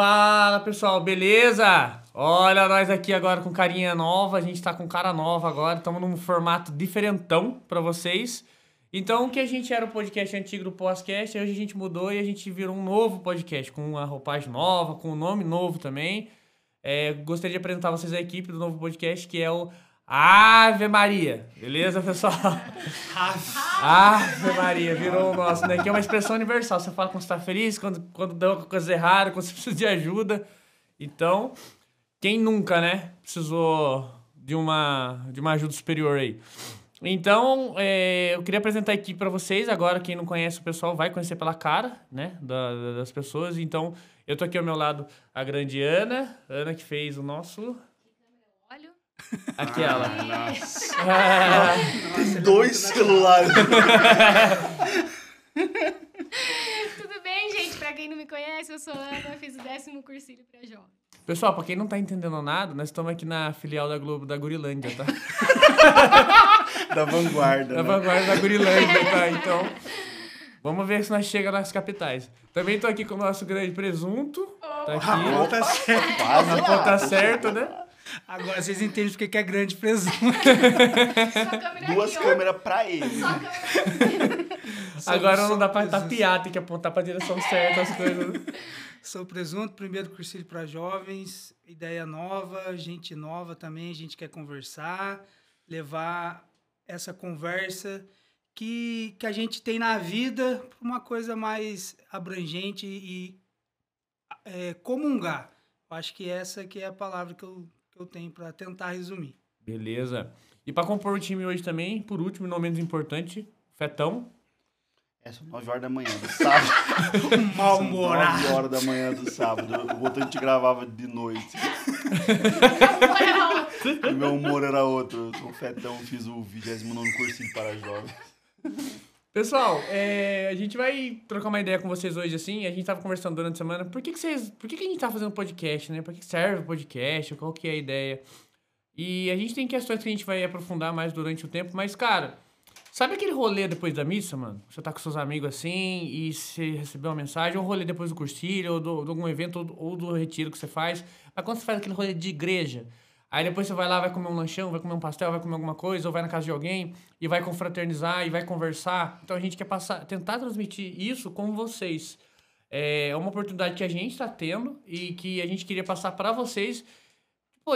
Fala pessoal, beleza? Olha nós aqui agora com carinha nova, a gente tá com cara nova agora, estamos num formato diferentão para vocês. Então, o que a gente era o podcast antigo do podcast, hoje a gente mudou e a gente virou um novo podcast, com uma roupagem nova, com um nome novo também. É, gostaria de apresentar vocês a equipe do novo podcast, que é o Ave Maria. Beleza, pessoal? Ave Maria, virou o nosso, né? Que é uma expressão universal. Você fala quando você tá feliz, quando, quando deu uma coisa errada, quando você precisa de ajuda. Então, quem nunca, né? Precisou de uma, de uma ajuda superior aí. Então, é, eu queria apresentar aqui para vocês. Agora, quem não conhece o pessoal vai conhecer pela cara, né? Da, das pessoas. Então, eu tô aqui ao meu lado a grande Ana. Ana que fez o nosso. Aquela. Ah, Nossa. Ah, Tem dois celulares. Tudo bem, gente? Pra quem não me conhece, eu sou Ana, fiz o décimo cursilho pra jovem. Pessoal, pra quem não tá entendendo nada, nós estamos aqui na filial da Globo da Gurilândia, tá? da vanguarda. Da né? vanguarda da Gurilândia, tá? Então, vamos ver se nós chegamos nas capitais. Também tô aqui com o nosso grande presunto. Tá A aqui. ponta certa. Na ponta certa, né? Agora vocês entendem porque que é grande presunto. Só câmera Duas aqui, ó. câmeras pra ele. Só câmera Agora não dá pra presunto. tapear, tem que apontar pra direção certa as coisas. Sou presunto, primeiro cursilho para jovens, ideia nova, gente nova também, a gente quer conversar, levar essa conversa que, que a gente tem na vida para uma coisa mais abrangente e é, comungar. Eu acho que essa que é a palavra que eu, que eu tenho para tentar resumir. Beleza. E pra compor o time hoje também, por último e não menos importante, Fetão. É, são 9 horas da manhã do sábado. Mal-humorado. 9 horas da manhã do sábado. O outro a gente gravava de noite. meu humor era outro. Eu sou fetão, fiz o 29 cursinho para jovens. Pessoal, é, a gente vai trocar uma ideia com vocês hoje, assim. A gente tava conversando durante a semana. Por que, que vocês. Por que, que a gente tá fazendo podcast, né? Por que serve o podcast? Qual que é a ideia? E a gente tem questões que a gente vai aprofundar mais durante o tempo, mas, cara, sabe aquele rolê depois da missa, mano? Você tá com seus amigos assim e você recebeu uma mensagem, ou rolê depois do cursilho, ou de algum evento, ou do, ou do retiro que você faz. Mas quando você faz aquele rolê de igreja, aí depois você vai lá, vai comer um lanchão, vai comer um pastel, vai comer alguma coisa, ou vai na casa de alguém e vai confraternizar e vai conversar. Então a gente quer passar, tentar transmitir isso com vocês. É uma oportunidade que a gente está tendo e que a gente queria passar para vocês,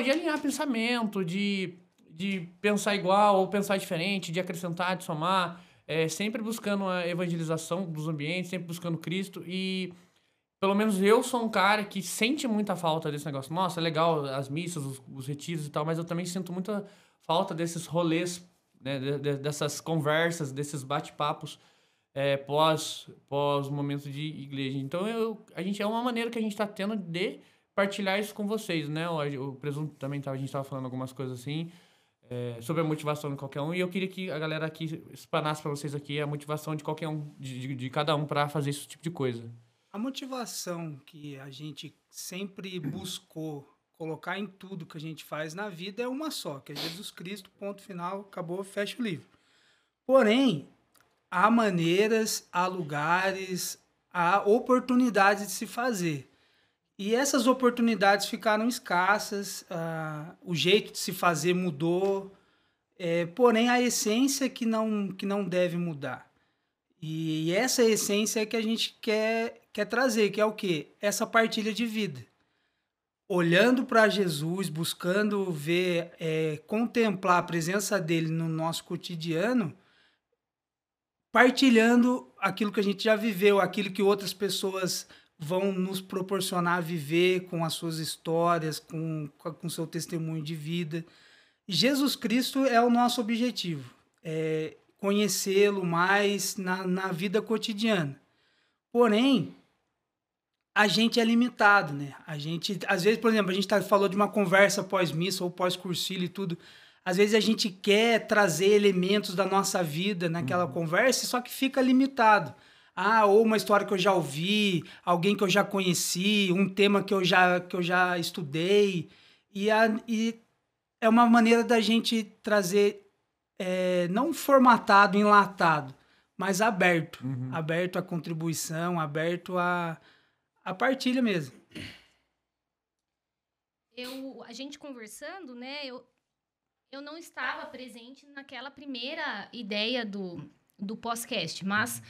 de alinhar pensamento, de, de pensar igual ou pensar diferente, de acrescentar, de somar, é, sempre buscando a evangelização dos ambientes, sempre buscando Cristo e pelo menos eu sou um cara que sente muita falta desse negócio. Nossa, é legal as missas, os, os retiros e tal, mas eu também sinto muita falta desses rolês, né, de- de- dessas conversas, desses bate-papos é, pós pós momento de igreja. Então eu, a gente é uma maneira que a gente está tendo de partilhar isso com vocês, né? O, o presunto também tava, a gente estava falando algumas coisas assim é, sobre a motivação de qualquer um e eu queria que a galera aqui explanasse para vocês aqui a motivação de qualquer um, de, de, de cada um para fazer esse tipo de coisa. A motivação que a gente sempre buscou colocar em tudo que a gente faz na vida é uma só, que é Jesus Cristo, ponto final, acabou, fecha o livro. Porém, há maneiras, há lugares, há oportunidades de se fazer. E essas oportunidades ficaram escassas, ah, o jeito de se fazer mudou, é, porém a essência que não, que não deve mudar. E essa essência é que a gente quer, quer trazer, que é o quê? Essa partilha de vida. Olhando para Jesus, buscando ver, é, contemplar a presença dele no nosso cotidiano, partilhando aquilo que a gente já viveu, aquilo que outras pessoas vão nos proporcionar viver com as suas histórias, com com seu testemunho de vida. Jesus Cristo é o nosso objetivo, é conhecê-lo mais na, na vida cotidiana. Porém, a gente é limitado, né? A gente, às vezes, por exemplo, a gente tá, falou de uma conversa pós-missa ou pós-cursilho e tudo. Às vezes a gente quer trazer elementos da nossa vida naquela conversa, só que fica limitado. Ah, ou uma história que eu já ouvi, alguém que eu já conheci, um tema que eu já, que eu já estudei. E, a, e é uma maneira da gente trazer, é, não formatado, enlatado, mas aberto. Aberto à contribuição, aberto à, à partilha mesmo. eu, a gente conversando, né, eu, eu não estava presente naquela primeira ideia do, do podcast, mas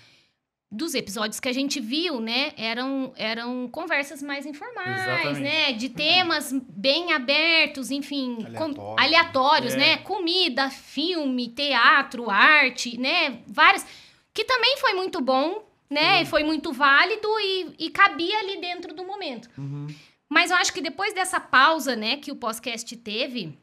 dos episódios que a gente viu, né, eram, eram conversas mais informais, Exatamente. né, de temas bem abertos, enfim, com- Aleatório. aleatórios, É. né, comida, filme, teatro, arte, né, várias, que também foi muito bom, né, foi muito válido e, e cabia ali dentro do momento. Uhum. Mas eu acho que depois dessa pausa, né, que o podcast teve,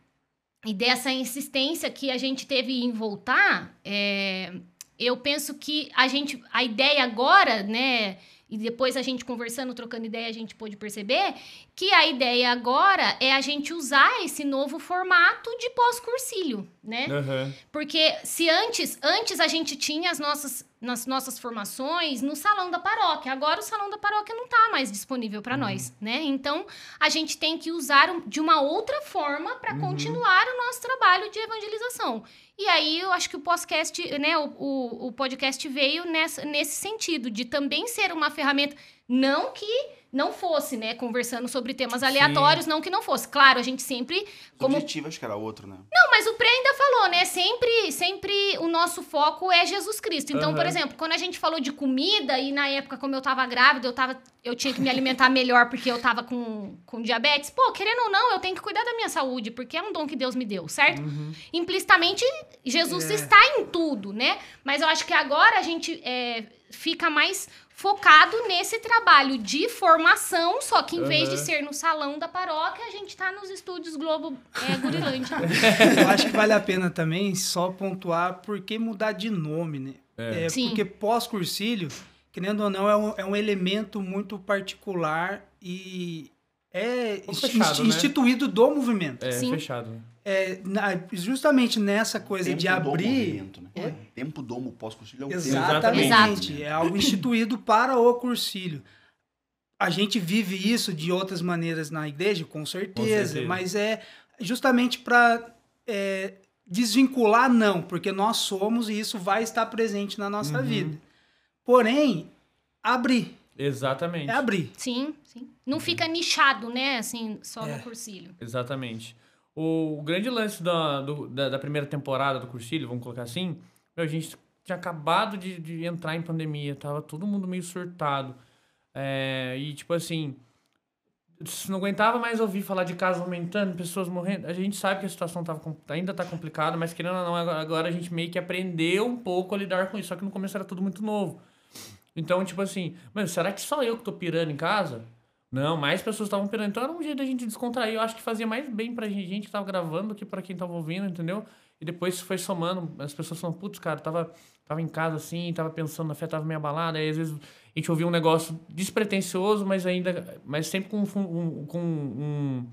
e dessa insistência que a gente teve em voltar, é, eu penso que a gente, a ideia agora, né, e depois a gente conversando, trocando ideia, a gente pôde perceber que a ideia agora é a gente usar esse novo formato de pós-cursílio, né? Aham. Porque se antes, antes a gente tinha as nossas, nas nossas formações no salão da paróquia, agora o salão da paróquia não está mais disponível para nós, né? Então a gente tem que usar de uma outra forma para continuar o nosso trabalho de evangelização. E aí eu acho que o podcast, né, o, o, o podcast veio nessa, nesse sentido de também ser uma ferramenta, não que não fosse, né, conversando sobre temas aleatórios, não que não fosse. Claro, a gente sempre O como objetivo acho que era outro, né? não, mas o Pre ainda falou, né? Sempre, sempre o nosso foco é Jesus Cristo. Então, por Aham. exemplo, quando a gente falou de comida e na época, como eu tava grávida, eu, tava, eu tinha que me alimentar melhor porque eu tava com, com diabetes. Pô, querendo ou não, eu tenho que cuidar da minha saúde, porque é um dom que Deus me deu, certo? Implicitamente, Jesus É. está em tudo, né? Mas eu acho que agora a gente é, fica mais focado nesse trabalho de formação, só que em vez de ser no salão da paróquia, a gente tá nos estúdios Globo é, Gurilândia. Eu acho que vale a pena também só pontuar por que mudar de nome, né? É. É, Sim. porque pós-cursílio, querendo ou não, é um, é um elemento muito particular e é fechado, né? instituído do movimento. É, Sim. fechado. né? É, na- justamente nessa coisa de Tempo do abrir. movimento, né? Tempo do pós-cursilho é um tempo. Exatamente. Exato. É algo instituído para o cursílio. A gente vive isso de outras maneiras na igreja, com certeza, certeza. mas é justamente para desvincular, não, porque nós somos e isso vai estar presente na nossa Uhum. vida. Porém, abrir. Exatamente. É abrir. Sim, sim. Não fica nichado, né? Assim, só É. no cursilho. Exatamente. O grande lance da, do- da, da primeira temporada do Cursilho, vamos colocar assim, meu, a gente tinha acabado de, de entrar em pandemia, tava todo mundo meio surtado. É, e, tipo assim, não aguentava mais ouvir falar de casos aumentando, pessoas morrendo. A gente sabe que a situação tava, ainda tá complicada, mas querendo ou não, agora a gente meio que aprendeu um pouco a lidar com isso. Só que no começo era tudo muito novo. Então, tipo assim, mas será que só eu que tô pirando em casa? Não, mais pessoas estavam pirando. Então era um jeito da gente descontrair. Eu acho que fazia mais bem pra gente, que tava gravando do que pra quem tava ouvindo, entendeu? E depois foi somando. As pessoas falam, putz, cara, tava, tava em casa assim, tava pensando na fé, tava meio abalada. Aí às vezes a gente ouvia um negócio despretensioso, mas ainda. Mas sempre com, um com um,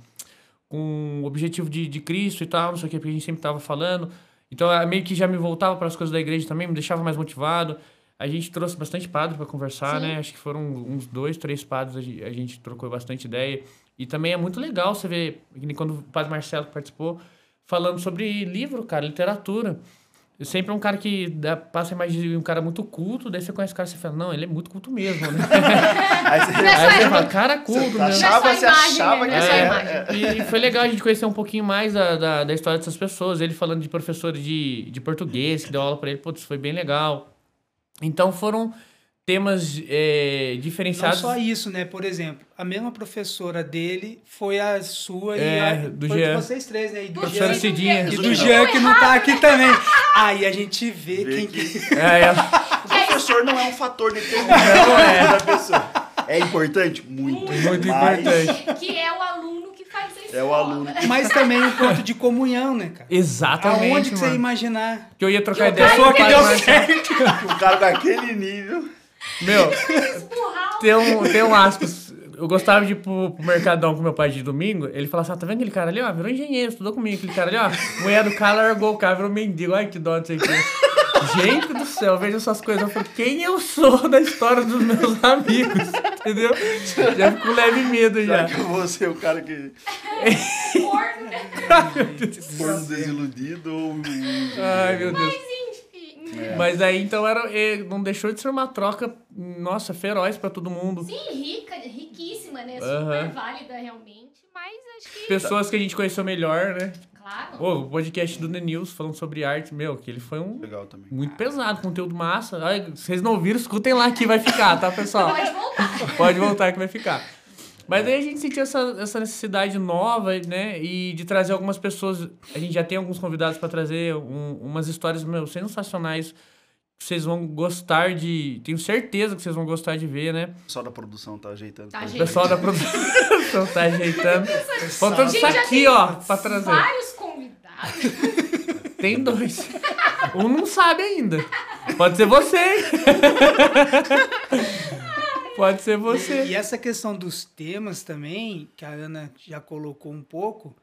com objetivo de, de Cristo e tal, não sei o que, porque a gente sempre tava falando. Então é meio que já me voltava para as coisas da igreja também, me deixava mais motivado. A gente trouxe bastante padre para conversar, Sim. né? Acho que foram uns dois, três padres, a gente, trocou bastante ideia. E também é muito legal você ver, quando o padre Marcelo participou, falando sobre livro, cara, literatura. Eu sempre é um cara que dá, passa a imagem de um cara muito culto, daí você conhece o cara e você fala, não, ele é muito culto mesmo, né? Aí você, é Aí você fala, cara, culto você mesmo. achava, é você imagem, achava né? que é imagem. E foi legal a gente conhecer um pouquinho mais da, da, da história dessas pessoas. Ele falando de professores de, de português, que deu aula pra ele. Putz, foi bem legal. Então foram temas é, Não diferenciados. só isso, né? Por exemplo, a mesma professora dele foi a sua É, e a, do foi Jean. de vocês três, né? E do Professora Jean, Cidinha. e do. Jean que não tá aqui também. Aí a gente vê, Vê quem que- que... É, é, O professor não é um fator determinante da pessoa. É importante? Muito. muito mas importante. Que é o aluno que faz a escola. É o aluno que Mas também um ponto de comunhão, né, cara? Exatamente. Aonde que você mano. imaginar? Que eu ia trocar Que o ideia o que deu Marcelo. um cara com aquele nível. Meu, o- tem um, tem um aspas. Eu gostava de ir pro, pro Mercadão com meu pai de domingo. Ele falava assim: ah, tá vendo aquele cara ali, ó? Virou engenheiro, estudou comigo. Aquele cara ali, ó. A mulher do cara largou o cara, virou mendigo. Ai, que dó, não sei o quê. Gente do céu, eu vejo essas coisas. Eu falo, quem eu sou da história dos meus amigos? Entendeu? Já fico com leve medo Já já. que eu vou ser o cara que corno, for desiludido ou Ai, meu Deus. Enfim, Mas aí, então, era, não deixou de ser uma troca, nossa, feroz pra todo mundo. Sim, rica, riquíssima, né? Super Aham. válida realmente, mas acho que. Pessoas que a gente conheceu melhor, né? Claro. O podcast do The News falando sobre arte, meu, que ele foi um Legal também. muito pesado, conteúdo massa. Ai, vocês não ouviram, escutem lá que vai ficar, tá, pessoal? Pode voltar. Pode voltar que vai ficar. Mas aí a gente sentiu essa, essa necessidade nova, né? E de trazer algumas pessoas. A gente já tem alguns convidados para trazer um- umas histórias, meu, sensacionais. Que vocês vão gostar de. Tenho certeza que vocês vão gostar de ver, né? O pessoal da produção tá ajeitando. Tá pra O pessoal da produção tá ajeitando. Faltando isso aqui, ó, pra trazer. Vários convidados. Tem dois. Um não sabe ainda. Pode ser você. hein? Pode ser você. E essa questão dos temas também, que a Ana já colocou um pouco,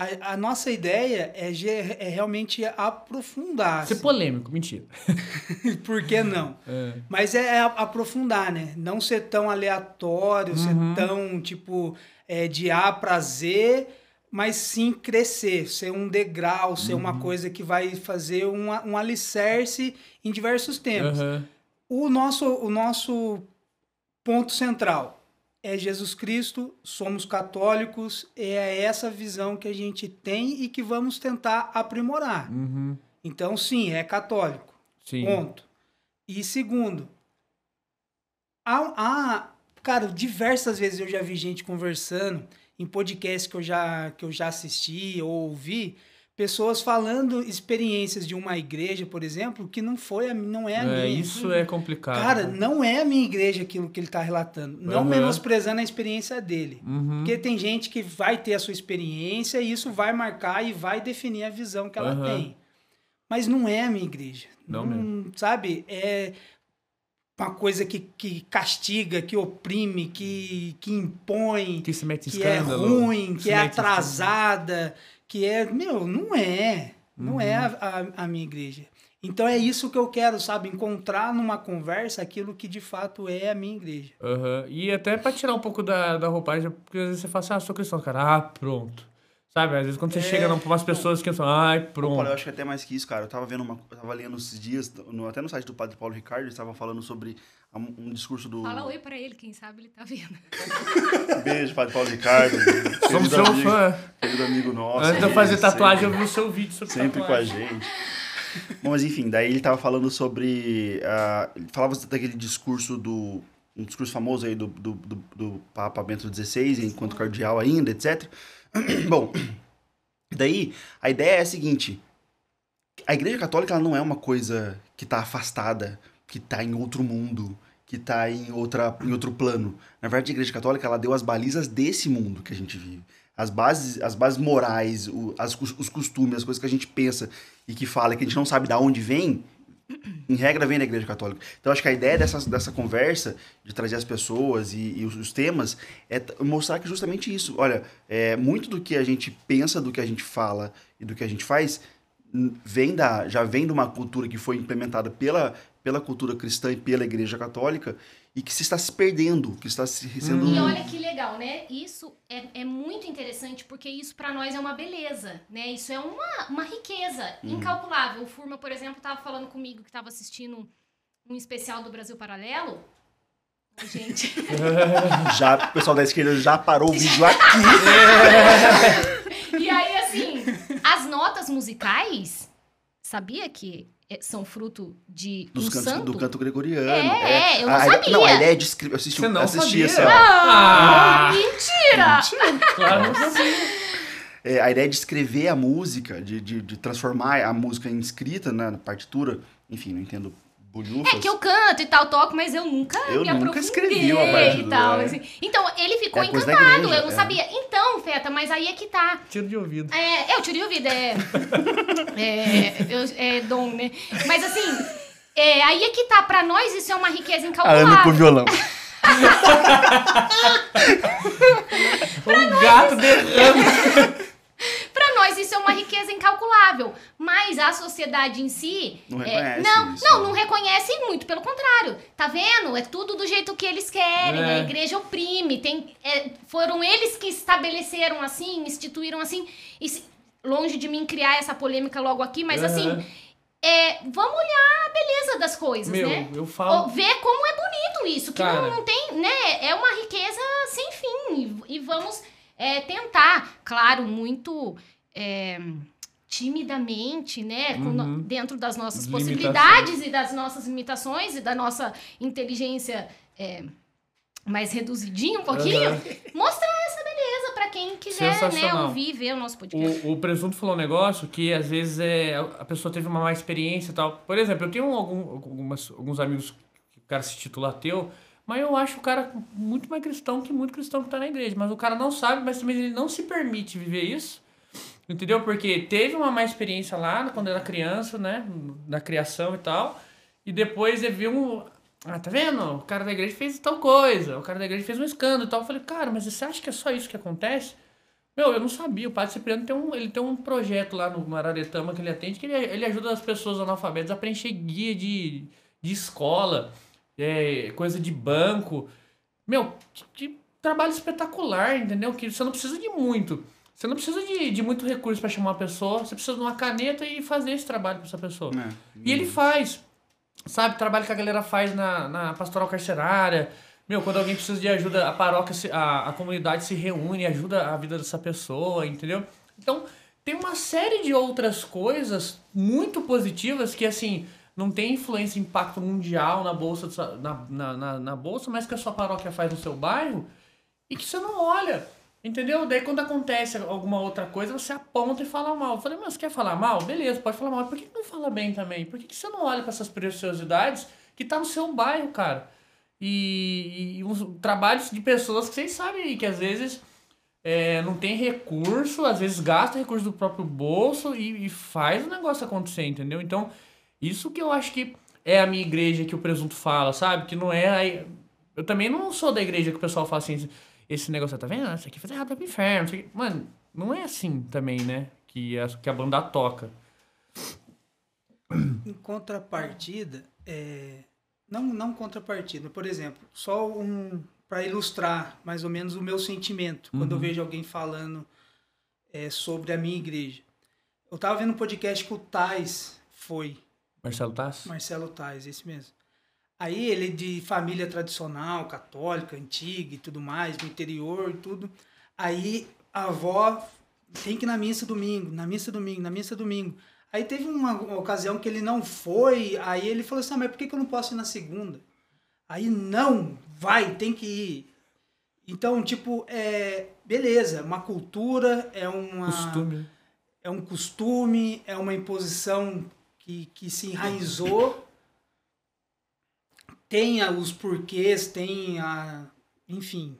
a, a nossa ideia é, é realmente aprofundar. Ser assim. polêmico, mentira. Por que não? É. Mas é, é aprofundar, né? Não ser tão aleatório, ser tão, tipo, é, de A pra Z, mas sim crescer, ser um degrau, ser uma coisa que vai fazer um, um alicerce em diversos temas. Aham. O nosso, o nosso ponto central é Jesus Cristo, somos católicos, é essa visão que a gente tem e que vamos tentar aprimorar. Uhum. Então, sim, é católico. Sim. Ponto. E segundo, há, há- cara, diversas vezes eu já vi gente conversando em podcasts que eu já, que eu já assisti ou ouvi, pessoas falando experiências de uma igreja, por exemplo, que não foi a, não é a É, minha. isso é complicado. Cara, não é a minha igreja aquilo que ele está relatando. Não menosprezando a experiência dele. Uhum. Porque tem gente que vai ter a sua experiência e isso vai marcar e vai definir a visão que ela Aham. tem. Mas não é a minha igreja. Não Sabe? É uma coisa que, que castiga, que oprime, que, que impõe, Que se mete que é escândalo. ruim, se que é atrasada, que é. Meu, não é. Não Uhum. é a, a, a minha igreja. Então é isso que eu quero, sabe? Encontrar numa conversa aquilo que de fato é a minha igreja. Aham. E até pra tirar um pouco da, da roupagem, porque às vezes você fala assim, ah, sou cristão, cara, ah, pronto. Sabe? Às vezes quando você É. chega pra umas pessoas que falam, ai, Pô, pronto. Paulo, eu acho que até mais que isso, cara. Eu tava vendo uma. Eu tava lendo esses dias, no- até no site do Padre Paulo Ricardo, eles estavam falando sobre a- um discurso do. Fala oi pra ele, quem sabe ele tá vendo. Beijo, Padre Paulo Ricardo. Somos seu amigo, fã. Querido amigo nosso. Antes de eu fazer sempre- tatuagem, eu vi o seu vídeo sobre Sempre com a tatuagem. gente. Bom, mas enfim, daí ele tava falando sobre. ah, ele falava daquele discurso do. Um discurso famoso aí do, do, do, do Papa Bento XVI, enquanto cardeal ainda, etc. Bom, daí a ideia é a seguinte: a Igreja Católica não é uma coisa que tá afastada, que tá em outro mundo, que tá em, outra, em outro plano. Na verdade, a Igreja Católica ela deu as balizas desse mundo que a gente vive. As bases, as bases morais, o- as, os costumes, as coisas que a gente pensa e que fala que a gente não sabe de onde vem, em regra vem da Igreja Católica. Então acho que a ideia dessa, dessa conversa, de trazer as pessoas e, e os, os temas, é mostrar que justamente isso. Olha, é, muito do que a gente pensa, do que a gente fala e do que a gente faz, vem da, já vem de uma cultura que foi implementada pela, pela cultura cristã e pela Igreja Católica e que se está se perdendo, que está se sendo... E olha que legal, né? Isso é, é muito interessante porque isso pra nós é uma beleza, né? Isso é uma, uma riqueza incalculável. O Furma, por exemplo, tava falando comigo que tava assistindo um especial do Brasil Paralelo. Gente, Já, o pessoal da esquerda já parou o vídeo aqui. e aí assim, as notas musicais, sabia que é- são fruto de Dos um cantos, santo? do canto gregoriano. É, é, eu não a, ideia- sabia. Não, a ideia de escrever. Eu assisti, Você não assisti sabia? essa- Ah! Mentira! Claro que sim. é, a ideia de escrever a música, de, de, de transformar a música em escrita né, na partitura. Enfim, não entendo bolhufas. É que eu canto e tal, toco, mas eu nunca Eu me nunca aprofundei escrevi uma e tal. é. assim. Então, ele ficou É encantado, igreja, eu não é. sabia. Então, Feta, mas aí é que tá. Tiro de ouvido. É, eu tirei o ouvido, é. é, eu- é dom, né? Mas assim, é, aí é que tá. Pra nós isso é uma riqueza A Ana com incalculável. violão. O gato derrama. Nós isso é uma riqueza incalculável. Mas a sociedade em si. Não é, reconhece não, isso. não, não reconhece muito, pelo contrário. Tá vendo? É tudo do jeito que eles querem. É. A igreja oprime. Tem, é, foram eles que estabeleceram assim, instituíram assim. E se- longe de mim criar essa polêmica logo aqui, mas Aham. assim. é, vamos olhar a beleza das coisas, Meu, né? eu falo. ver como é bonito isso, que Cara. não, não tem, né? É uma riqueza sem fim. E, e vamos é, tentar, claro, muito é, timidamente, né? com no- Uhum. dentro das nossas Limitações. possibilidades e das nossas limitações e da nossa inteligência é, mais reduzidinha um pouquinho, Aham. mostrar essa beleza pra quem quiser, né? Ouvir, ver o nosso podcast. O, o Presunto falou um negócio que às vezes é, a pessoa teve uma má experiência e tal. Por exemplo, eu tenho algum- algumas, alguns amigos que o cara se titula ateu, mas eu acho o cara muito mais cristão que muito cristão que tá na igreja. Mas o cara não sabe, mas também ele não se permite viver isso. Entendeu? Porque teve uma má experiência lá quando era criança, né? Na criação e tal. E depois ele viu um. Ah, tá vendo? O cara da igreja fez tal coisa. O cara da igreja fez um escândalo e tal. Eu falei, cara, mas você acha que é só isso que acontece? Meu, eu não sabia. O Padre Cipriano tem um, ele tem um projeto lá no Mararetama que ele atende, que ele, ele ajuda as pessoas analfabetas a preencher guia de, de escola, é, coisa de banco. Meu, que, que trabalho espetacular, entendeu? Que você não precisa de muito. Você não precisa de, de muito recurso para chamar uma pessoa. Você precisa de uma caneta e fazer esse trabalho para essa pessoa. É. E ele faz. Sabe, trabalho que a galera faz na, na pastoral carcerária. Meu, quando alguém precisa de ajuda, a paróquia, se- a, a comunidade se reúne e ajuda a vida dessa pessoa, entendeu? Então, tem uma série de outras coisas muito positivas que, assim, não tem influência, impacto mundial na bolsa, na, na, na, na bolsa, mas que a sua paróquia faz no seu bairro e que você não olha. Entendeu? Daí quando acontece alguma outra coisa, você aponta e fala mal. Eu falei, mas você quer falar mal? Beleza, pode falar mal. Por que não fala bem também? Por que, você não olha para essas preciosidades que tá no seu bairro, cara? E, e uns trabalhos de pessoas que vocês sabem que às vezes é, não tem recurso, às vezes gasta recurso do próprio bolso e, e faz o negócio acontecer, entendeu? Então, isso que eu acho que é a minha igreja que o presunto fala, sabe? Que não é. Eu também não sou da igreja que o pessoal fala assim, esse negócio, tá vendo? Isso aqui faz errado pro inferno. Mano, não é assim também, né? Que a, que a banda toca. Em contrapartida, é, não, não contrapartida, por exemplo, só um para ilustrar mais ou menos o meu sentimento quando eu Uhum. vejo alguém falando é, sobre a minha igreja. Eu tava vendo um podcast que o Tais foi, Marcelo Tassi? Marcelo Tais, esse mesmo. Aí ele é de família tradicional, católica, antiga e tudo mais, no interior e tudo. Aí a avó tem que ir na missa domingo, na missa domingo, na missa domingo. Aí teve uma, uma ocasião que ele não foi, aí ele falou assim, ah, mas por que, que eu não posso ir na segunda? Aí, não, vai, tem que ir. Então, tipo, é, beleza, uma cultura, é uma Costume. é um costume, é uma imposição que, que se enraizou. Tem os porquês, tem a. Enfim,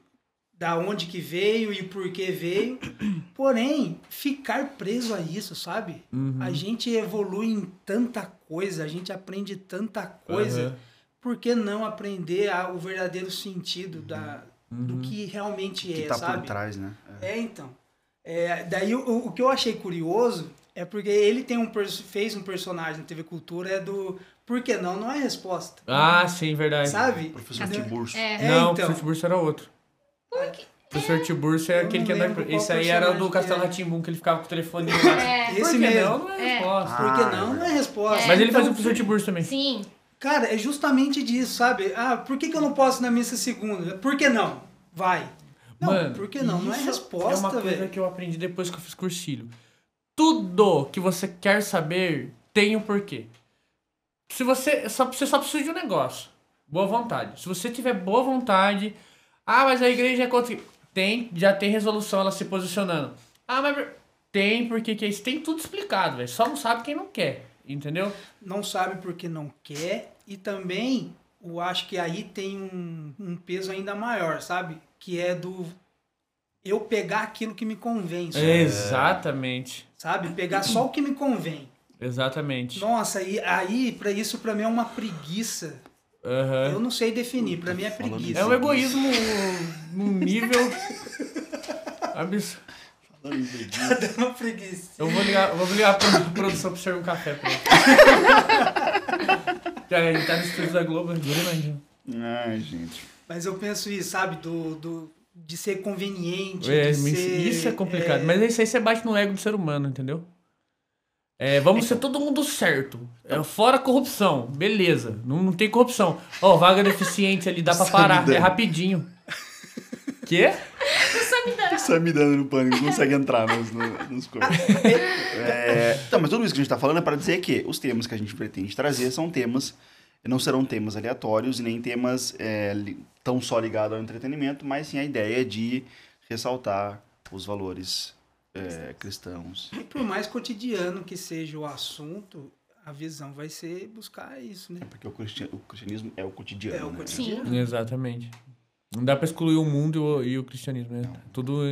da onde que veio e por que veio. Porém, ficar preso a isso, sabe? Uhum. A gente evolui em tanta coisa, a gente aprende tanta coisa. Aham. Por que não aprender a- o verdadeiro sentido da, do Uhum. que realmente que é, tá sabe? por trás, né? É. É, então. É, daí o, o que eu achei curioso é porque ele tem um fez um personagem na TV Cultura é do por que não não é resposta. Ah, sim, verdade. Sabe? Professor? Tiburcio. É. É, não, o então. professor Tiburcio era outro. O professor Tiburcio é Eu aquele não que anda. Esse aí era o do Castelo que é. Ratimbum, que ele ficava com o telefone lá. É. Por Esse que mesmo. não? Não é É. resposta. Por que Ah, não? é Não é resposta. Mas ele Então, fazia o professor Tiburcio também. Sim. Cara, é justamente disso, sabe? Ah, por que, que eu não posso ir na missa segunda? Por que não? Vai. Não, Mano, por que não? Não é resposta, É uma coisa velho. que eu aprendi depois que eu fiz cursilho. Tudo que você quer saber tem um porquê. Se você só, você só precisa de um negócio. Boa vontade. Se você tiver boa vontade. Ah, mas a igreja é contra. Tem, já tem resolução ela se posicionando. Ah, mas tem porque que é isso. Tem tudo explicado, velho. Só não sabe quem não quer. Entendeu? Não sabe porque não quer. E também, eu acho que aí tem um, um peso ainda maior, sabe? Que é do eu pegar aquilo que me convém. só. Exatamente. sabe? Pegar só o que me convém. Exatamente. Nossa, aí, aí para isso para mim é uma preguiça. Aham. Eu não sei definir, para mim é preguiça. É um egoísmo num nível absurdo. Falando em preguiça. É uma preguiça. Eu vou ligar, eu vou ligar pra produção pra servir um café pra ele. Ele tá no estúdio da Globo, Grande. Ai, gente. Mas eu penso isso, sabe, do, do de ser conveniente, É, de ser, isso é complicado. Mas isso aí você bate no ego do ser humano, entendeu? É, vamos ser todo mundo certo. É, fora corrupção. Beleza. Não, não tem corrupção. Ó, vaga deficiente ali, dá pra parar. É rapidinho. Quê? Samidana. Samidana no pânico, não consegue entrar nos, no- nos corpos. É, então, mas tudo isso que a gente tá falando é para dizer que os temas que a gente pretende trazer são temas, não serão temas aleatórios e nem temas é, li- tão só ligados ao entretenimento, mas sim a ideia de ressaltar os valores é, cristãos. E por mais cotidiano que seja o assunto, a visão vai ser buscar isso, né? Porque o, cristi- o cristianismo é o cotidiano. É o né? cotidiano. Exatamente. Não dá pra excluir o mundo e o, e o cristianismo, né? Tudo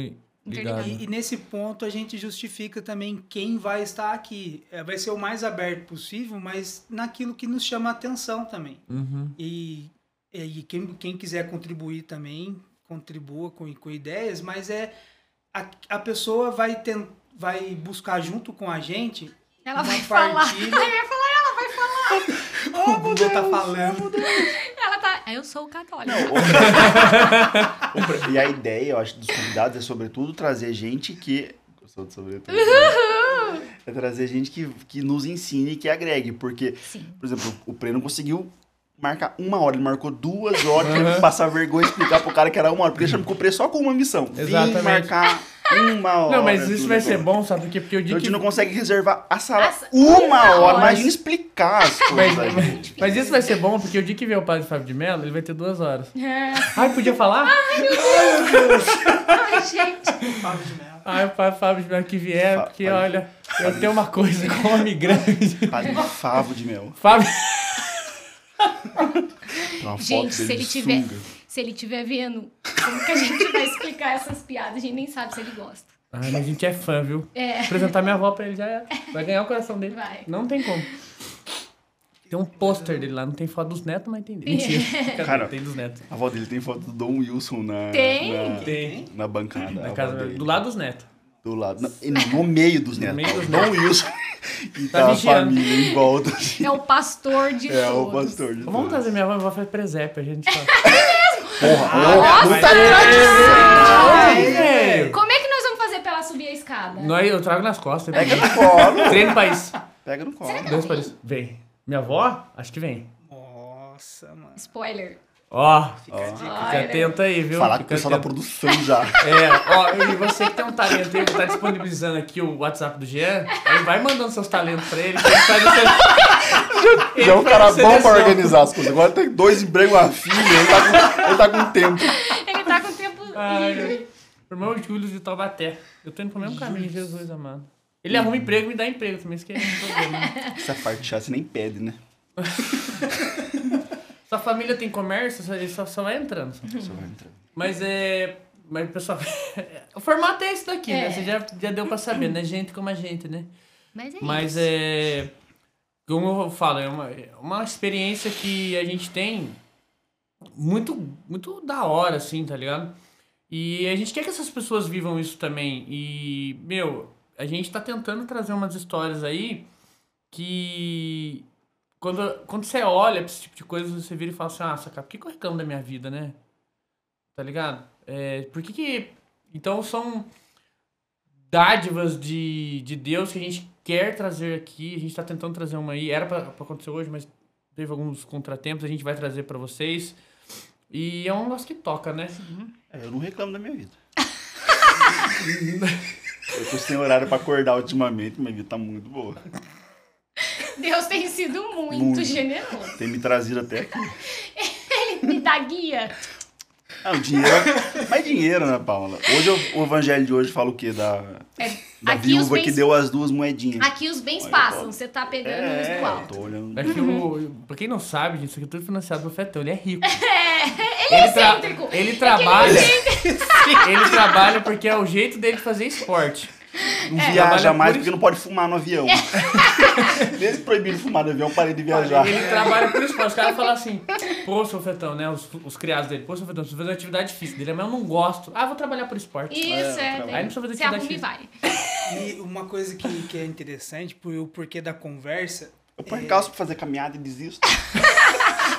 ligado. E, e nesse ponto a gente justifica também quem vai estar aqui. É, vai ser o mais aberto possível, mas naquilo que nos chama a atenção também. Uhum. E, e quem, quem quiser contribuir também, contribua com, com ideias, mas é a, a pessoa vai, ten, vai buscar junto com a gente Ela vai falar. partilha. Eu ia falar, ela vai falar. o Google tá falando. Ela tá. Eu sou católica. O pre- e a ideia, eu acho, dos convidados é, sobretudo, trazer gente que. Gostou de sobretudo? né? É trazer gente que, que nos ensine e que agregue. Porque, Sim. por exemplo, o Pre não conseguiu marcar uma hora, ele marcou duas horas, teve que passar vergonha e explicar pro cara que era uma hora. Porque ele chamou o Pre só com uma missão. Vim Exatamente. marcar uma hora. Não, mas isso vai ser bom, sabe por quê? Porque o dia Então a que... gente não consegue reservar a sala A sa- uma uma hora. hora. Imagina explicar as Mas, coisas, mas, gente. mas isso vai ser bom, porque o dia que vier o padre Fábio de Mello, ele vai ter duas horas. É. Ai, podia falar? Ai, gente. Fábio de Mello. Ai, o padre Fábio de Mello que vier, porque Fábio- olha, eu tenho uma coisa com homem grande. Padre Favo de Mel. Fábio... Tem uma foto Gente, se ele de tiver, sunga. se ele tiver vendo, como que a gente vai explicar essas piadas? A gente nem sabe se ele gosta. Ai, mas a gente é fã, viu? É. Apresentar minha avó pra ele já é. Vai ganhar o coração dele. Vai. Não tem como. Tem um pôster dele lá, não tem foto dos netos, mas tem dele. Mentira. Cara, tem dos netos. A avó dele tem foto do Dom Wilson na, Tem? na, Tem. na bancada. Na casa, dele. do lado dos netos. Do lado. não, e no meio dos netos. meio dos Dom Wilson. E Tá tá, a família em volta. Assim. É o pastor de É, o todos. pastor. de Vamos todos. trazer minha avó, minha avó faz presépio, a gente fala. Porra, Nossa! muita Ai, velho. Como é que nós vamos fazer pra ela subir a escada? Nós, eu trago nas costas. Pega no colo. Treino pra isso. Pega no colo. Deus para isso. Vem. Minha avó? Acho que vem. Nossa, mano. Spoiler. Ó, Ó, fica atento aí, viu? Falar com o Fica pessoal da produção já. É, ó, e você que tem um talento aí, que tá disponibilizando aqui o WhatsApp do Jean, aí vai mandando seus talentos pra ele, que ele faz sele- ele Já é um a cara bom pra seleção. organizar as coisas. Agora tem dois empregos, uma filha, ele tá com, ele tá com tempo. Ele tá com tempo Ai, livre. Irmão Júlio de Taubaté. Eu tô indo pro mesmo caminho, Jesus amado. Ele arruma emprego e me dá emprego também, isso que é um problema. né? Essa parte chata você nem pede, né? Sua família tem comércio, só- só, só vai entrando. só. Você vai entrar. Mas é. Mas, pessoal, o formato é esse daqui, né? É. Você já, já deu pra saber, né? Gente como a gente, né? Mas é Mas isso. é. Como eu falo, é uma, é uma experiência que a gente tem muito, muito da hora, assim, tá ligado? E a gente quer que essas pessoas vivam isso também. E, meu, a gente tá tentando trazer umas histórias aí que. Quando, quando você olha pra esse tipo de coisa, você vira e fala assim: ah, cara, por que, que eu reclamo da minha vida, né? Tá ligado? É, por que que. Então são dádivas de, de Deus que a gente quer trazer aqui. A gente tá tentando trazer uma aí. Era pra, pra acontecer hoje, mas teve alguns contratempos. A gente vai trazer pra vocês. E é um negócio que toca, né? É, eu não reclamo da minha vida. eu tô sem horário pra acordar ultimamente, minha vida tá muito boa. Deus tem sido muito, Muito. generoso. Tem me trazido até aqui. Ele me dá guia. Ah, o dinheiro. Mas dinheiro, né, Paula? Hoje eu- o evangelho de hoje fala o quê? Da, É, da aqui os viúva bens- que deu as duas moedinhas. Aqui os bens Olha, passam, você tá pegando é, do alto. tô olhando. É que o. Pra quem não sabe, gente, isso aqui é tudo financiado pelo Fetão. Ele é rico. É, ele, Ele, é tra- excêntrico. ele trabalha. ele trabalha porque é o jeito dele de fazer esporte. Não trabalha viaja mais porque não pode fumar no avião. Desde que proibiram fumar no avião, eu parei de viajar. Ele trabalha por esporte. Os caras falam assim, pô, seu Fetão, né? Os, os criados dele, pô, seu Fetão, você faz atividade física dele, mas eu não gosto. Ah, vou trabalhar por esporte. Isso, É, é. aí não precisa fazer e atividade vai. E uma coisa que, que é interessante, por o porquê da conversa, Eu ponho a calça pra fazer caminhada e desisto.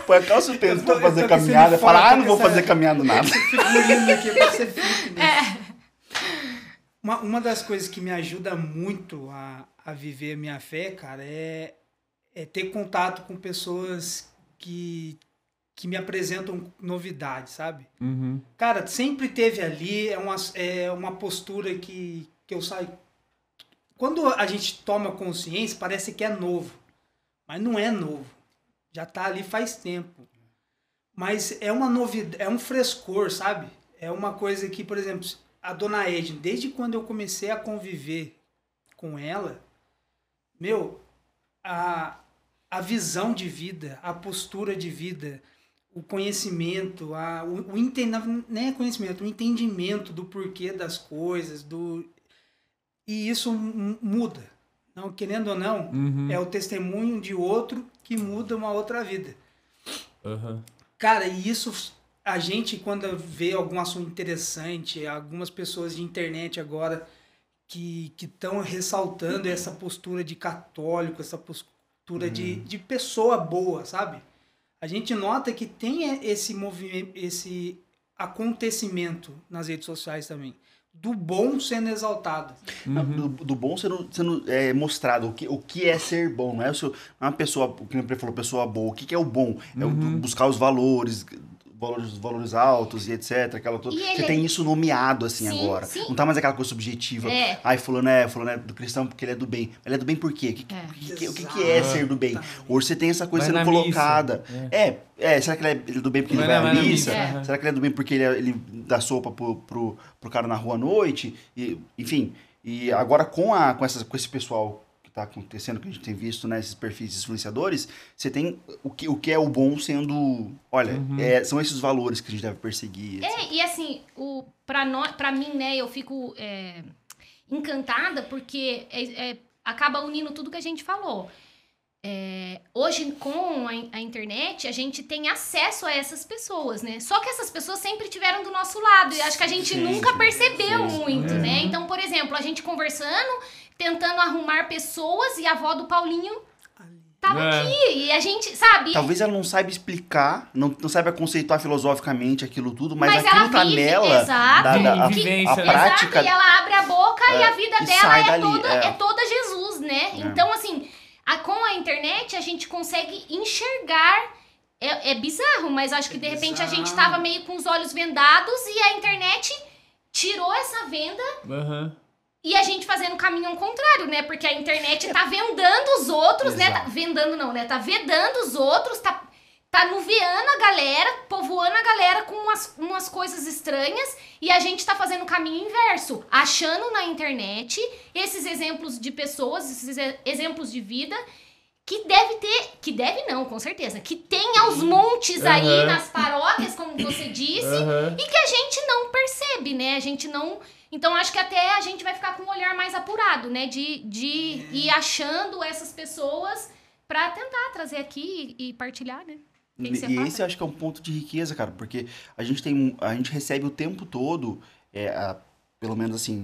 Põe a calça e tô- pra fazer caminhada e falo, fora ah, não vou fazer caminhada nada. fico olhando aqui pra ser fitness. É. Uma, uma das coisas que me ajuda muito a, a viver a minha fé, cara, é, é ter contato com pessoas que, que me apresentam novidades, sabe? Uhum. Cara, sempre teve ali, é uma, é uma postura que, que eu saio. Quando a gente toma consciência, parece que é novo. Mas não é novo. Já tá ali faz tempo. Mas é uma novidade, é um frescor, sabe? É uma coisa que, por exemplo, a dona Edna, desde quando eu comecei a conviver com ela, meu, a, a visão de vida, a postura de vida, o conhecimento, a, o, o enten- nem é conhecimento, o entendimento do porquê das coisas, do e isso mu- muda. Não querendo ou não, Uhum. é o testemunho de outro que muda uma outra vida. Uhum. Cara, e isso a gente quando vê algum assunto interessante, algumas pessoas de internet agora que estão ressaltando essa postura de católico, essa postura de, de pessoa boa, sabe? A gente nota que tem esse movimento, esse acontecimento nas redes sociais também. Do bom sendo exaltado. Do, do bom sendo, sendo é, mostrado o que, o que é ser bom. Não é, o seu, uma pessoa, o que ele falou, pessoa boa. O que, que é o bom? É o, buscar os valores, valores, valores altos e etc. Aquela toda. E ele Você é- tem isso nomeado assim Sim, agora. sim. Não tá mais aquela coisa subjetiva. É. Ai, fulano é, fulano é do cristão porque ele é do bem. Ele é do bem por quê? O que, É. o que, que- o que, que é ser do bem? Hoje você tem essa coisa Vai sendo colocada. É. é, será que ele é, ele é do bem porque Vai ele vai à missa? missa, É. Será que ele é do bem porque ele, ele dá sopa pro, pro, pro cara na rua à noite? E, enfim, e agora com, a, com, essas, com esse pessoal que tá acontecendo, que a gente tem visto, né, esses perfis influenciadores, você tem o que, o que é o bom sendo... Olha, é, são esses valores que a gente deve perseguir. etc. É, e assim, o, pra, nós, pra mim, né, eu fico é, encantada porque é- é- acaba unindo tudo que a gente falou. É, hoje, com a, a internet, a gente tem acesso a essas pessoas, né? Só que essas pessoas sempre tiveram do nosso lado. E acho que a gente Sim, nunca percebeu sim. muito, né? Então, por exemplo, a gente conversando, tentando arrumar pessoas e a avó do Paulinho tava É. aqui. E a gente, sabe? Talvez ela não saiba explicar, não, não saiba conceituar filosoficamente aquilo tudo, mas, Mas aquilo ela tá vive, nela. exato. da- da- a, a né? prática. Exato, e ela abre a boca e É, a vida e dela é, dali, toda, é. é. toda Jesus, né? É. Então, assim, a- com a internet a gente consegue enxergar. É, é bizarro, mas acho que de repente a gente tava meio com os olhos vendados e a internet tirou essa venda Uhum. E a gente fazendo o caminho ao contrário, né? Porque a internet tá vendando os outros, né? Tá, Exato. vendando não, né? Tá vedando os outros, tá, tá nuviando a galera, povoando a galera com umas, umas coisas estranhas e a gente tá fazendo o caminho inverso, achando na internet esses exemplos de pessoas, esses exemplos de vida que deve ter, que deve não, com certeza, que tem aos montes aí nas paróquias, como você disse, Uhum. e que a gente não percebe, né? A gente não. Então acho que até a gente vai ficar com um olhar mais apurado, né? De, de É. ir achando essas pessoas pra tentar trazer aqui e, e partilhar, né? Que que E fala? esse eu acho que é um ponto de riqueza, cara, porque a gente tem, a gente recebe o tempo todo, é, a- pelo menos assim,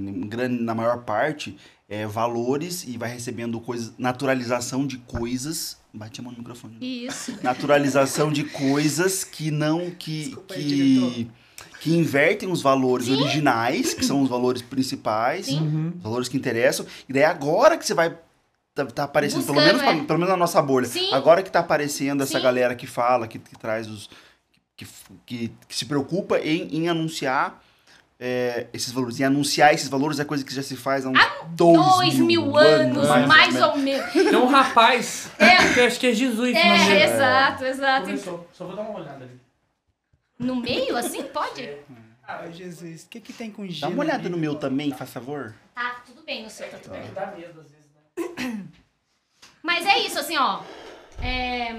na maior parte, é, valores e vai recebendo coisas, naturalização de coisas. Bate a mão no microfone. Isso. Naturalização de coisas que não, que, Desculpa que, que invertem os valores Sim. originais, que são os valores principais. Uhum. os valores que interessam. E daí agora que você vai tá, tá aparecendo, pelo Buscando, menos, pra- é. pelo menos na nossa bolha. Sim. Agora que tá aparecendo essa Sim. galera que fala, que, que traz os. Que, que, que se preocupa em, em anunciar é, esses valores. Em anunciar esses valores é coisa que já se faz há uns dois, Dois mil anos, mais ou mais ou menos. Tem um rapaz, É. que eu acho que é Jesus. nome É, dele. exato, exato. Começou. Só vou dar uma olhada ali. No meio, assim, pode? Ai, Jesus, o que que tem com G? Dá uma olhada no meu também, faz favor. Tá, tudo bem no seu, tá tudo bem. Dá medo às vezes, né? Mas é isso, assim, ó. É,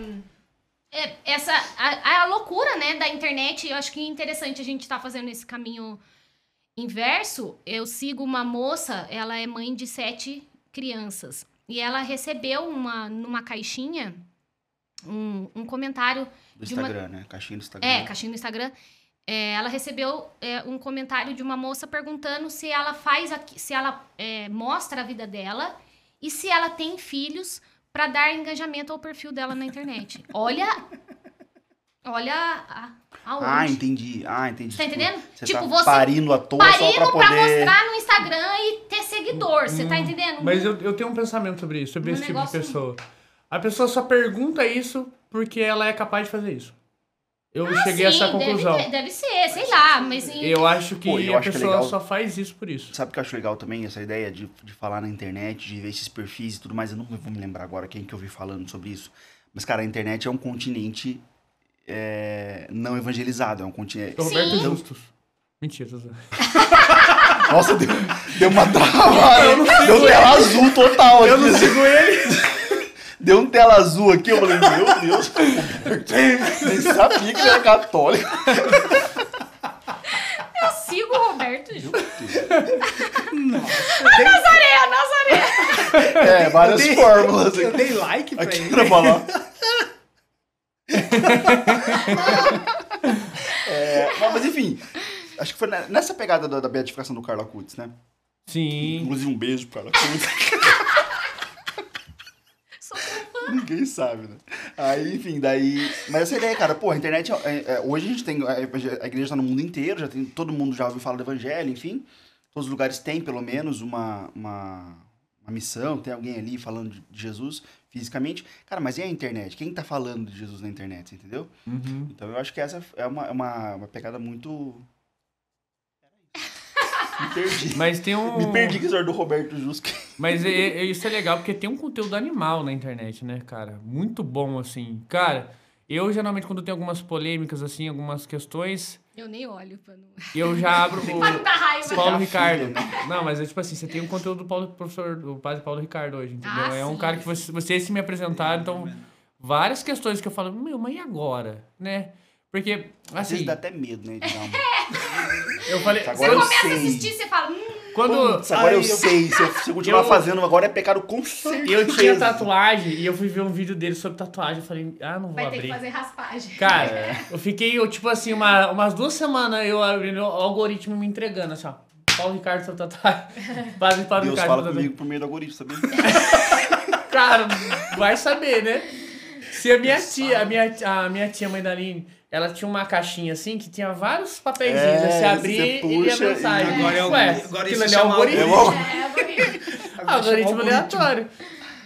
é- essa a, a loucura, né, da internet. Eu acho que é interessante a gente estar fazendo esse caminho inverso. Eu sigo uma moça, ela é mãe de sete crianças e ela recebeu uma numa caixinha um, um comentário Do De uma- Instagram, né? Caixinha do Instagram. é, caixinha no Instagram. É, ela recebeu é, um comentário de uma moça perguntando se ela faz aqui, se ela é, mostra a vida dela e se ela tem filhos pra dar engajamento ao perfil dela na internet. Olha, olha a, aonde. Ah, entendi. Ah, entendi. Tá Tipo, entendendo? Você Tipo, tá você parindo à toa só Parindo pra pra poder... mostrar no Instagram e ter seguidor, você tá entendendo? Mas eu, eu tenho um pensamento sobre isso, sobre Um esse tipo de pessoa. A pessoa só pergunta isso porque ela é capaz de fazer isso. Eu Ah, cheguei a essa sim, conclusão. Deve, deve ser, sei lá, mas... em- Eu acho que Pô, eu a acho que é pessoa legal. só faz isso por isso. Sabe o que eu acho legal também? Essa ideia de, de falar na internet, de ver esses perfis e tudo mais. Eu não vou me lembrar agora quem que eu vi falando sobre isso. Mas, cara, a internet é um continente é, não evangelizado. É um continente. O Roberto. Justus. Mentira. Nossa, deu, deu uma travada. Deu tela azul total. Eu não aqui. sigo ele. Deu um tela azul aqui. Eu falei, meu Deus. Roberto, Nem sabia que ele era católico. Eu sigo o Roberto Ju. Eu dei, Nazaré, Nazaré! É, várias eu dei- fórmulas Eu aqui. dei like pra Aqui ele. pra falar. É, mas enfim, acho que foi ne- nessa pegada da, da beatificação do Carla Kutz, né? Sim. Inclusive um beijo pro Carla Kutz. Ninguém sabe, né? Aí, enfim, daí. Mas essa ideia, cara, pô, a internet. é- é- hoje a gente tem. A igreja tá no mundo inteiro, já tem. Todo mundo já ouviu falar do evangelho, enfim. Todos os lugares têm, pelo menos, uma, uma, uma missão, tem alguém ali falando de Jesus fisicamente. Cara, mas e a internet? Quem tá falando de Jesus na internet, entendeu? Uhum. Então eu acho que essa é uma, é uma, uma pegada muito. Me perdi. Mas tem um. Me perdi com o do Roberto Jusque. Mas é- é- isso é legal porque tem um conteúdo animal na internet, né, cara? Muito bom, assim. Cara, eu geralmente, quando tem algumas polêmicas, assim, algumas questões, Eu nem olho pra não... eu já abro o. Paulo Tá Ricardo. Não, mas é tipo assim, você tem um conteúdo do Paulo, professor, do padre Paulo Ricardo hoje, entendeu? Ah, é um sim. cara que você, vocês se me apresentaram, então várias questões que eu falo, meu, mas e agora? Né? Porque, Às vezes assim, dá até medo, né? De dar uma... eu falei. Você eu começa sei. a assistir, você fala... Hum, Quando Putz, agora eu, Ai, eu- sei. Se eu, se eu continuar Eu- fazendo, agora é pecado com certeza. eu tinha tatuagem e eu fui ver um vídeo dele sobre tatuagem, eu falei, ah, não vou vai ter abrir. que fazer raspagem. Cara, eu fiquei, eu, tipo assim, uma, umas duas semanas eu abrindo o algoritmo me entregando, assim, ó. Paulo Ricardo sobre tatuagem. Paulo Deus Ricardo fala sobre comigo por meio do algoritmo, sabia? Cara, vai saber, né? Se a minha tia, a minha, a minha tia mãe da Aline, ela tinha uma caixinha assim que tinha vários papeizinhos. É, você você abrir e lia a puxa mensagem. e- Agora é o- Ué, agora aquilo isso ali é algoritmo. É o algoritmo. É, algoritmo. Aleatório.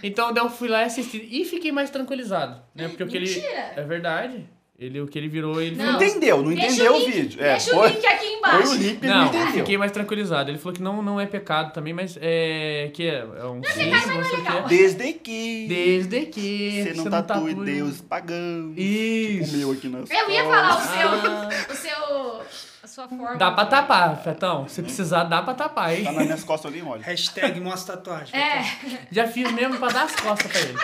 Então eu fui lá e assisti. E fiquei mais tranquilizado. Né? Porque o que ele. Mentira. É verdade. Ele, o que ele virou, ele Não. Não entendeu, não entendeu o o link- vídeo. É, Deixa foi, o link aqui foi embaixo. o link e ele Não, não entendeu. fiquei mais tranquilizado. Ele falou que não, não é pecado também, mas é que é, é um não sei o legal. quê. Desde que Desde que você não tatue Deus pagão. Isso. O meu aqui na Eu ia falar o seu... O seu... A sua forma. Dá pra tapar, Fetão. Se precisar, dá pra tapar, hein? Tá nas minhas costas ali, olha. Hashtag mostra tatuagem. É. Já fiz mesmo pra dar as costas pra ele.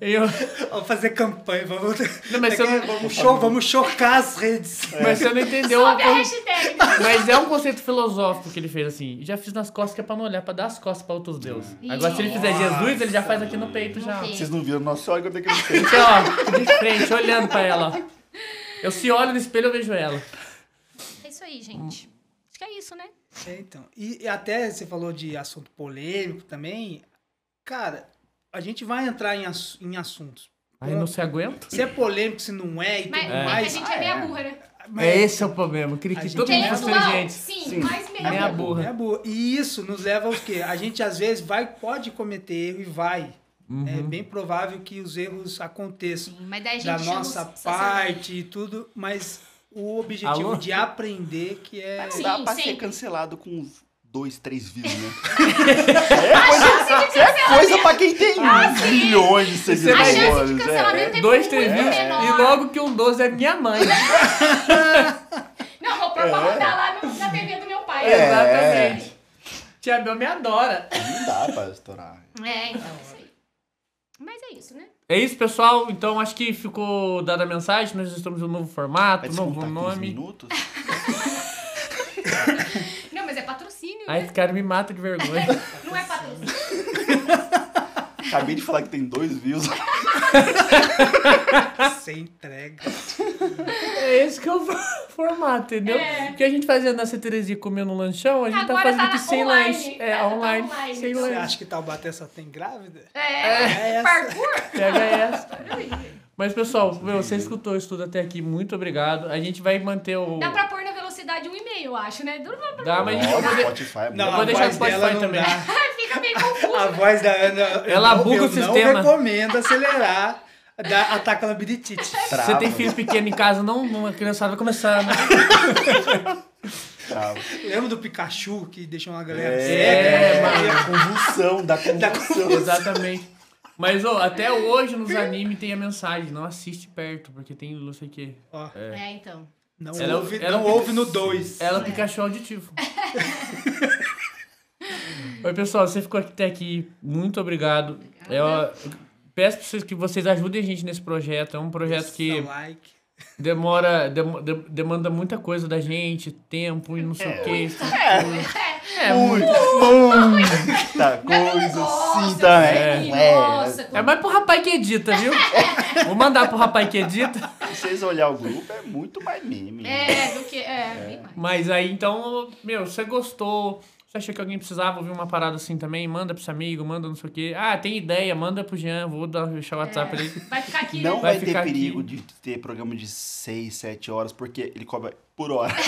Eu, Vamos fazer campanha, vamos, Não, mas você não- vamos, cho- vamos chocar as redes. mas você não entendeu. Sobe a hashtag. Mas é um conceito filosófico que ele fez assim. Já fiz nas costas que é pra não olhar, pra dar as costas pra outros deuses. Agora, se ele fizer Jesus, ele já faz aqui no peito já. peito. Vocês não viram olha que eu tenho que ver. Então, ó, de frente, olhando pra ela, ó. Eu se olho no espelho, eu vejo ela. É isso aí, gente. Acho que é isso, né? É, então. E, e até você falou de assunto polêmico também. Cara, a gente vai entrar em, ass- em assuntos. Aí não se aguenta. Se é polêmico, se não é e tudo Mas É. a mais. gente é meia burra, né? mas- É esse é o problema. Eu queria A que gente todo mundo é fosse inteligente. sim, Sim. mas meia, Meia burra. burra. É boa. E isso nos leva aos quê? A gente às vezes vai, pode cometer erro e vai. Uhum. É bem provável que os erros aconteçam Sim, Mas daí a gente da nossa parte e tudo, mas o objetivo Alô? de aprender que é. Não Sim, dá pra ser sim. cancelado com dois, três views, né? é coisa pra quem tem milhões de A chance de seguidores. cancelamento é. é, Dois, muito três views. menor. E logo que um 12 é minha mãe. Não, vou pra rodar lá no- na TV do meu pai. É. Exatamente. Tia Bel me adora. Não dá pra estourar. É, então, isso aí. Mas é isso, né? É isso, pessoal. Então acho que ficou dada a mensagem. Nós estamos em um novo formato, Vai um novo descontar 15 nome. minutos? Não, mas é patrocínio, Aí né? esse cara me mata de vergonha. Não é patrocínio. Acabei de falar que tem dois views. Sem entrega. é esse que é o formato, entendeu? É. O que a gente fazia na Teresia comendo um lanchão, a gente Agora tá fazendo tá aqui sem online. lanche. É, Tá online. online. Sem Você lanche. acha que Taubaté só tem grávida? É, essa. parkour. Pega essa. Mas, pessoal, meu, você escutou isso tudo até aqui. Muito obrigado. A gente vai manter o. Dá pra pôr na velocidade velocidade 1,5, eu acho, né? Dura pra- Dá, mas a gente vai poder... Spotify é Não, vou a deixar voz no Spotify dela não também. dá. Fica meio confuso. A voz da Ana. eu Ela não- buga eu o sistema. não recomendo acelerar. Dá, ataca labirintite. Trava, Você tem filho pequeno em casa, não, uma criançada vai começar, né? trava. Lembra do Pikachu que deixou uma galera É, cega? mano. a convulsão, da convulsão. Exatamente. Mas, ô, até hoje nos animes tem a mensagem, não assiste perto, porque tem não sei o quê. Ó, É, então. Não Ela- ouve, ela não ouve no 2. Ela é Pikachu auditivo. Oi, pessoal, você ficou até aqui. Muito obrigado. Eu peço pra vocês que vocês ajudem a gente nesse projeto. É um projeto que like. demora, dem- dem- demanda muita coisa da gente, tempo e não sei o quê. É, Muito, muita coisa assim também. É. Nossa, É mais pro rapaz que edita, viu? Vou mandar pro rapaz que edita. Se vocês olharem o grupo, é muito mais meme. É, do que. É, bem mais. Mas aí, então, meu, você gostou? Você achou que alguém precisava ouvir uma parada assim também? Manda pro seu amigo, manda não sei o quê. Ah, tem ideia, manda pro Jean, vou dar, deixar o WhatsApp ali. Vai ficar aqui, Não né? Vai vai, ter ficar perigo aqui. de ter programa de 6, 7 horas, porque ele cobra por hora.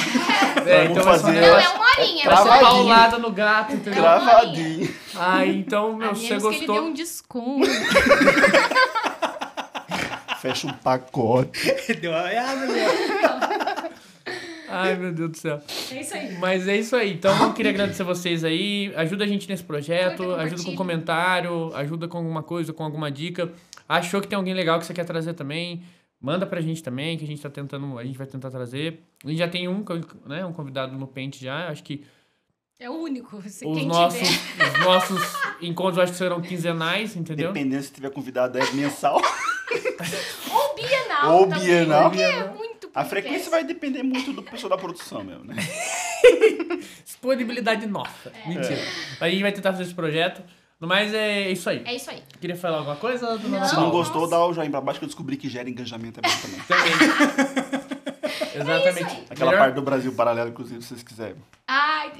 É, um fazer- Não, é uma horinha. Vai ser Travadinho. paulada no gato, entendeu? Gravadinho. Ah, então, meu, você menos que ele gostou. um desconto. Fecha um pacote. Deu uma olhada, meu. Ai, meu Deus do céu. É isso aí. Mas é isso aí. Então, eu queria agradecer vocês aí. Ajuda a gente nesse projeto, ajuda com comentário, ajuda com alguma coisa, com alguma dica. Achou que tem alguém legal que você quer trazer também? Manda pra gente também, que a gente tá tentando, a gente vai tentar trazer. A gente já tem um, né, um convidado no Pente já, acho que É o único. Se os quem nossos, tiver. os nossos encontros acho que serão quinzenais, entendeu? Dependendo se tiver convidado, é mensal. Ou bienal. Ou também, bienal. É A frequência vai depender muito do pessoal da produção mesmo, né? Disponibilidade nossa. Mentira. A gente vai tentar fazer esse projeto. No mais, é isso aí. É isso aí. Queria falar alguma coisa? dona Não. Se não gostou, dá o joinha pra baixo que eu descobri que gera engajamento é bom também. Também. Exatamente. aí. Aquela Melhor- parte do Brasil paralelo, inclusive, se vocês quiserem. Ai.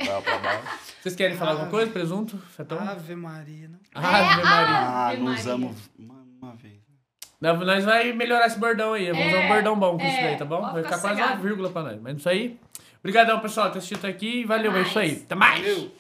Vocês querem falar alguma coisa? Presunto? Fetão? Ave Maria, não. Ave Maria. Ah, Ave não usamos uma, uma vez. Não, Nós vai melhorar esse bordão aí. Vamos É, usar um bordão bom com isso é, daí, tá bom? Vai ficar quase uma vírgula pra nós. Mas isso aí. Obrigadão, pessoal, por ter assistido aqui. Valeu, é isso aí. Até mais! Valeu.